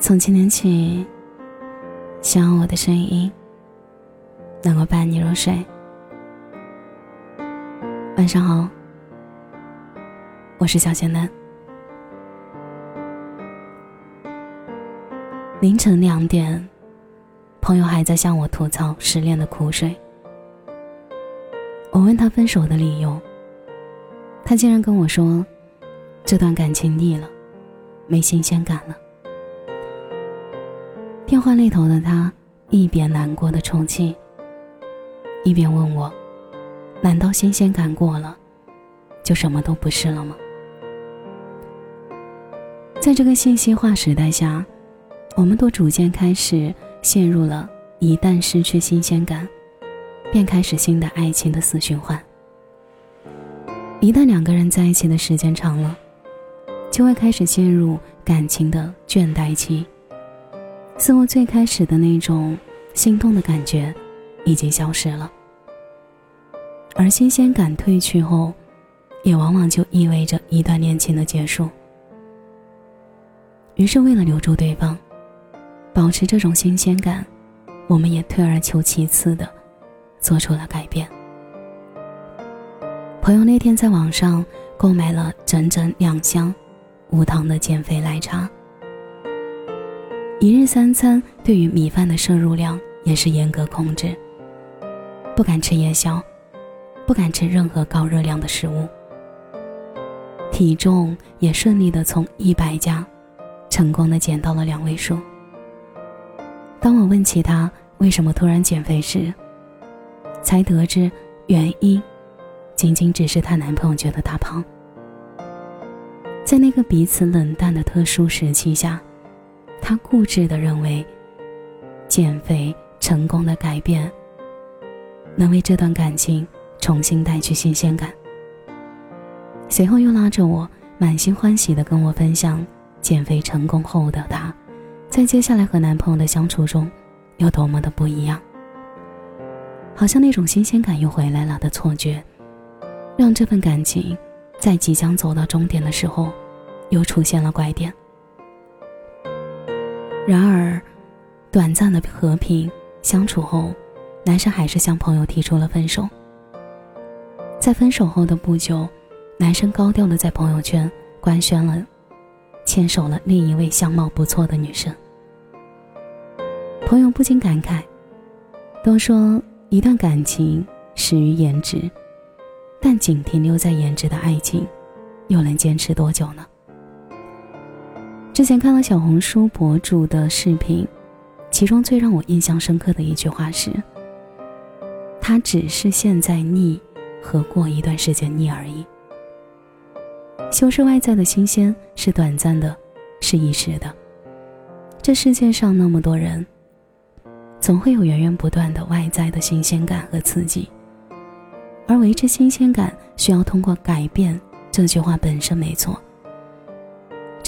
从今天起，希望我的声音能够伴你入睡。晚上好，我是小仙男。凌晨两点，朋友还在向我吐槽失恋的苦水。我问他分手的理由，他竟然跟我说，这段感情腻了，没新鲜感了。电话那头的他一边难过的抽泣，一边问我：“难道新鲜感过了，就什么都不是了吗？”在这个信息化时代下，我们都逐渐开始陷入了一旦失去新鲜感，便开始新的爱情的死循环。一旦两个人在一起的时间长了，就会开始陷入感情的倦怠期。似乎最开始的那种心动的感觉已经消失了，而新鲜感褪去后，也往往就意味着一段恋情的结束。于是，为了留住对方，保持这种新鲜感，我们也退而求其次的做出了改变。朋友那天在网上购买了整整两箱无糖的减肥奶茶。一日三餐对于米饭的摄入量也是严格控制，不敢吃夜宵，不敢吃任何高热量的食物。体重也顺利的从一百加，成功的减到了两位数。当我问起她为什么突然减肥时，才得知原因，仅仅只是她男朋友觉得她胖。在那个彼此冷淡的特殊时期下。他固执的认为，减肥成功的改变，能为这段感情重新带去新鲜感。随后又拉着我，满心欢喜的跟我分享减肥成功后的他，在接下来和男朋友的相处中，有多么的不一样。好像那种新鲜感又回来了的错觉，让这份感情，在即将走到终点的时候，又出现了拐点。然而，短暂的和平相处后，男生还是向朋友提出了分手。在分手后的不久，男生高调的在朋友圈官宣了，牵手了另一位相貌不错的女生。朋友不禁感慨：都说一段感情始于颜值，但仅停留在颜值的爱情，又能坚持多久呢？之前看了小红书博主的视频，其中最让我印象深刻的一句话是：“他只是现在腻，和过一段时间腻而已。修饰外在的新鲜是短暂的，是一时的。这世界上那么多人，总会有源源不断的外在的新鲜感和刺激，而维持新鲜感需要通过改变。”这句话本身没错。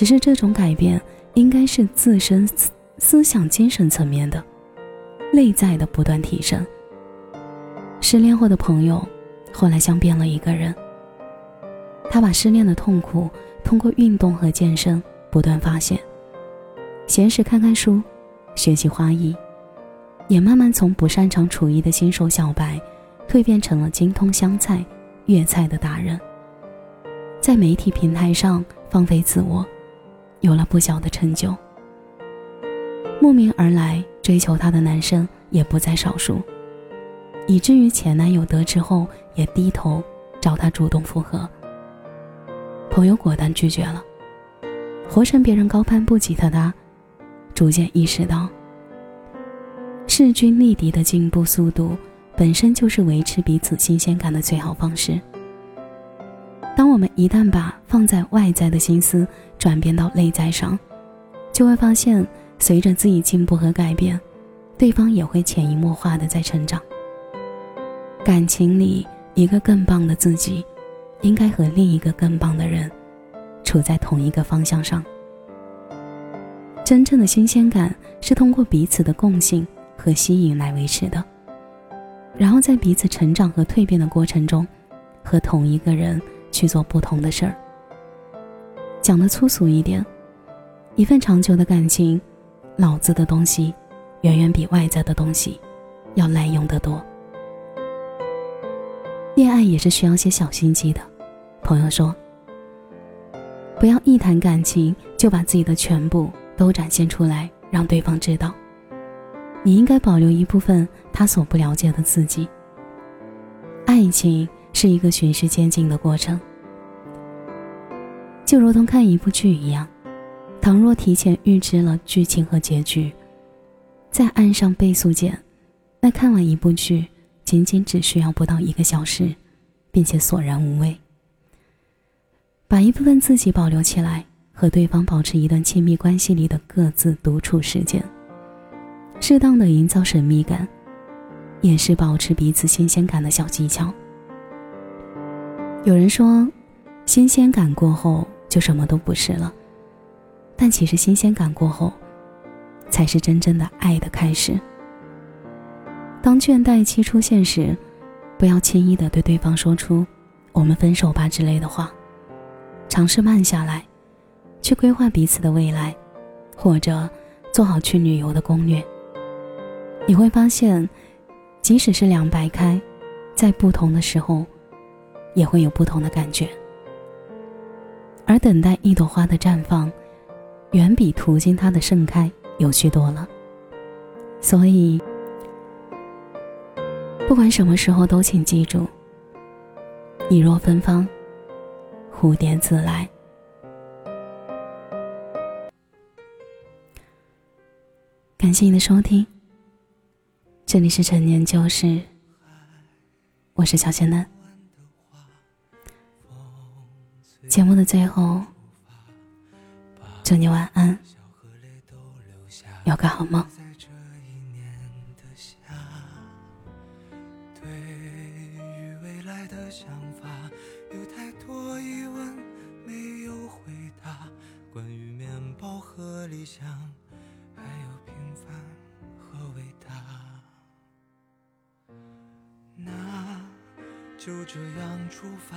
只是这种改变应该是自身思思想、精神层面的、内在的不断提升。失恋后的朋友，后来像变了一个人。他把失恋的痛苦通过运动和健身不断发现，闲时看看书，学习花艺，也慢慢从不擅长厨艺的新手小白，蜕变成了精通湘菜、粤菜的达人。在媒体平台上放飞自我。有了不小的成就，慕名而来追求她的男生也不在少数，以至于前男友得知后也低头找她主动复合。朋友果断拒绝了，活成别人高攀不起的他，逐渐意识到，势均力敌的进步速度本身就是维持彼此新鲜感的最好方式。当我们一旦把放在外在的心思转变到内在上，就会发现，随着自己进步和改变，对方也会潜移默化的在成长。感情里，一个更棒的自己，应该和另一个更棒的人，处在同一个方向上。真正的新鲜感是通过彼此的共性和吸引来维持的，然后在彼此成长和蜕变的过程中，和同一个人。去做不同的事儿。讲的粗俗一点，一份长久的感情，脑子的东西，远远比外在的东西要耐用得多。恋爱也是需要些小心机的。朋友说：“不要一谈感情就把自己的全部都展现出来，让对方知道。你应该保留一部分他所不了解的自己。爱情是一个循序渐进的过程，就如同看一部剧一样。”倘若提前预知了剧情和结局，再按上倍速键，那看完一部剧仅仅只需要不到一个小时，并且索然无味。把一部分自己保留起来，和对方保持一段亲密关系里的各自独处时间，适当的营造神秘感，也是保持彼此新鲜感的小技巧。有人说，新鲜感过后就什么都不是了。但其实新鲜感过后，才是真正的爱的开始。当倦怠期出现时，不要轻易的对对方说出“我们分手吧”之类的话，尝试慢下来，去规划彼此的未来，或者做好去旅游的攻略。你会发现，即使是两白开，在不同的时候，也会有不同的感觉。而等待一朵花的绽放。远比途经它的盛开有趣多了。所以，不管什么时候，都请记住：你若芬芳，蝴蝶自来。感谢你的收听，这里是陈年旧事，我是小仙嫩。节目的最后。祝你晚安，有个好梦。对于未来的想法，有太多疑问没有回答。关于面包和理想，还有平凡和伟大。那就这样出发，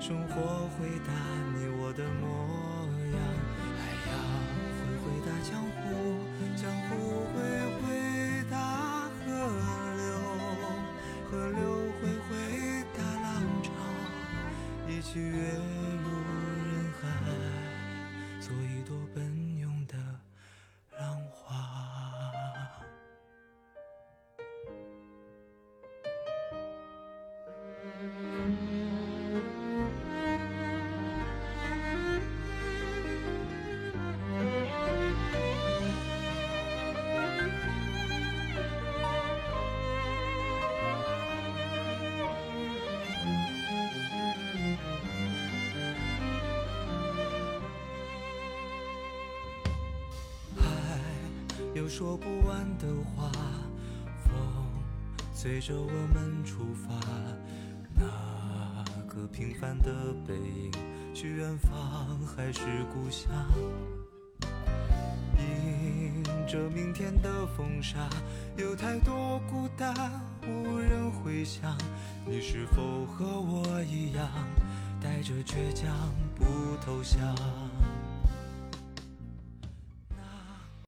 生活回答你我的模样。有说不完的话，风随着我们出发，那个平凡的背影，去远方还是故乡？迎着明天的风沙，有太多孤单无人回响。你是否和我一样，带着倔强不投降？